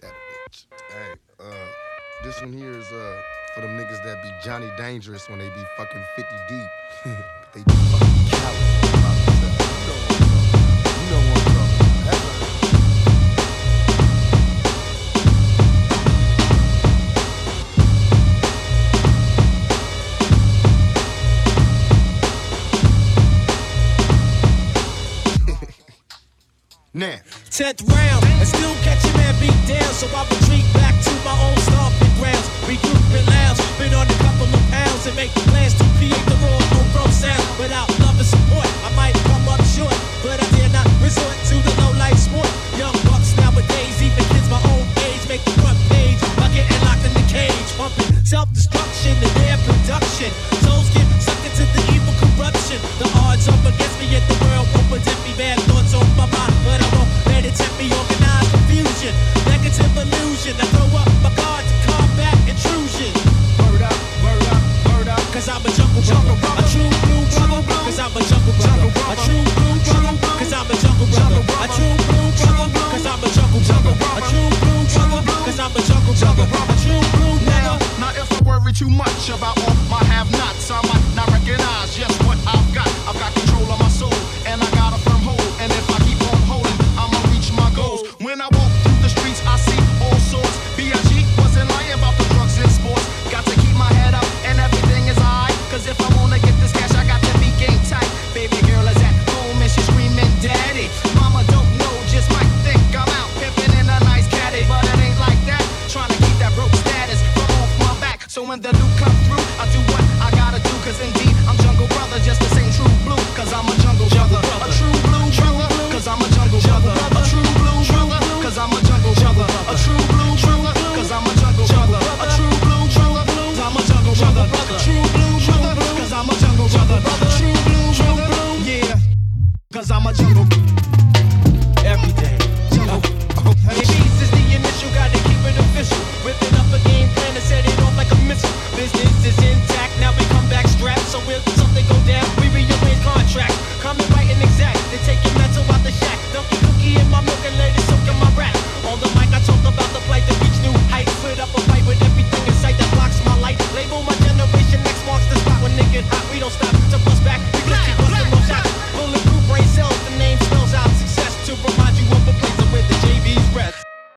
that bitch. Hey, uh, this one here is uh for them niggas that be Johnny Dangerous when they be fucking 50 deep. they be fucking Now, Tenth round, and still catching man beat down. So I retreat back to my own stomping grounds. Regroup and lounge, illusion. I throw up my guard to combat intrusion. Word up, word up, word up. Cause I'm a jungle brother. A true blue brother. Cause I'm a jungle brother. A true blue brother. Cause I'm a jungle brother. A true blue brother. Cause I'm a jungle brother. A true blue brother. Cause I'm a jungle brother. A true blue Now, brother. now if I worry too much about all my have-nots, I might I got game tight. Baby girl is at home, and she's screaming, Daddy. Mama don't know, just might think I'm out pimping in a nice caddy, but it ain't like that. Trying to keep that broke status from off my back. So when the loot come through, I do what I gotta do. Cause indeed,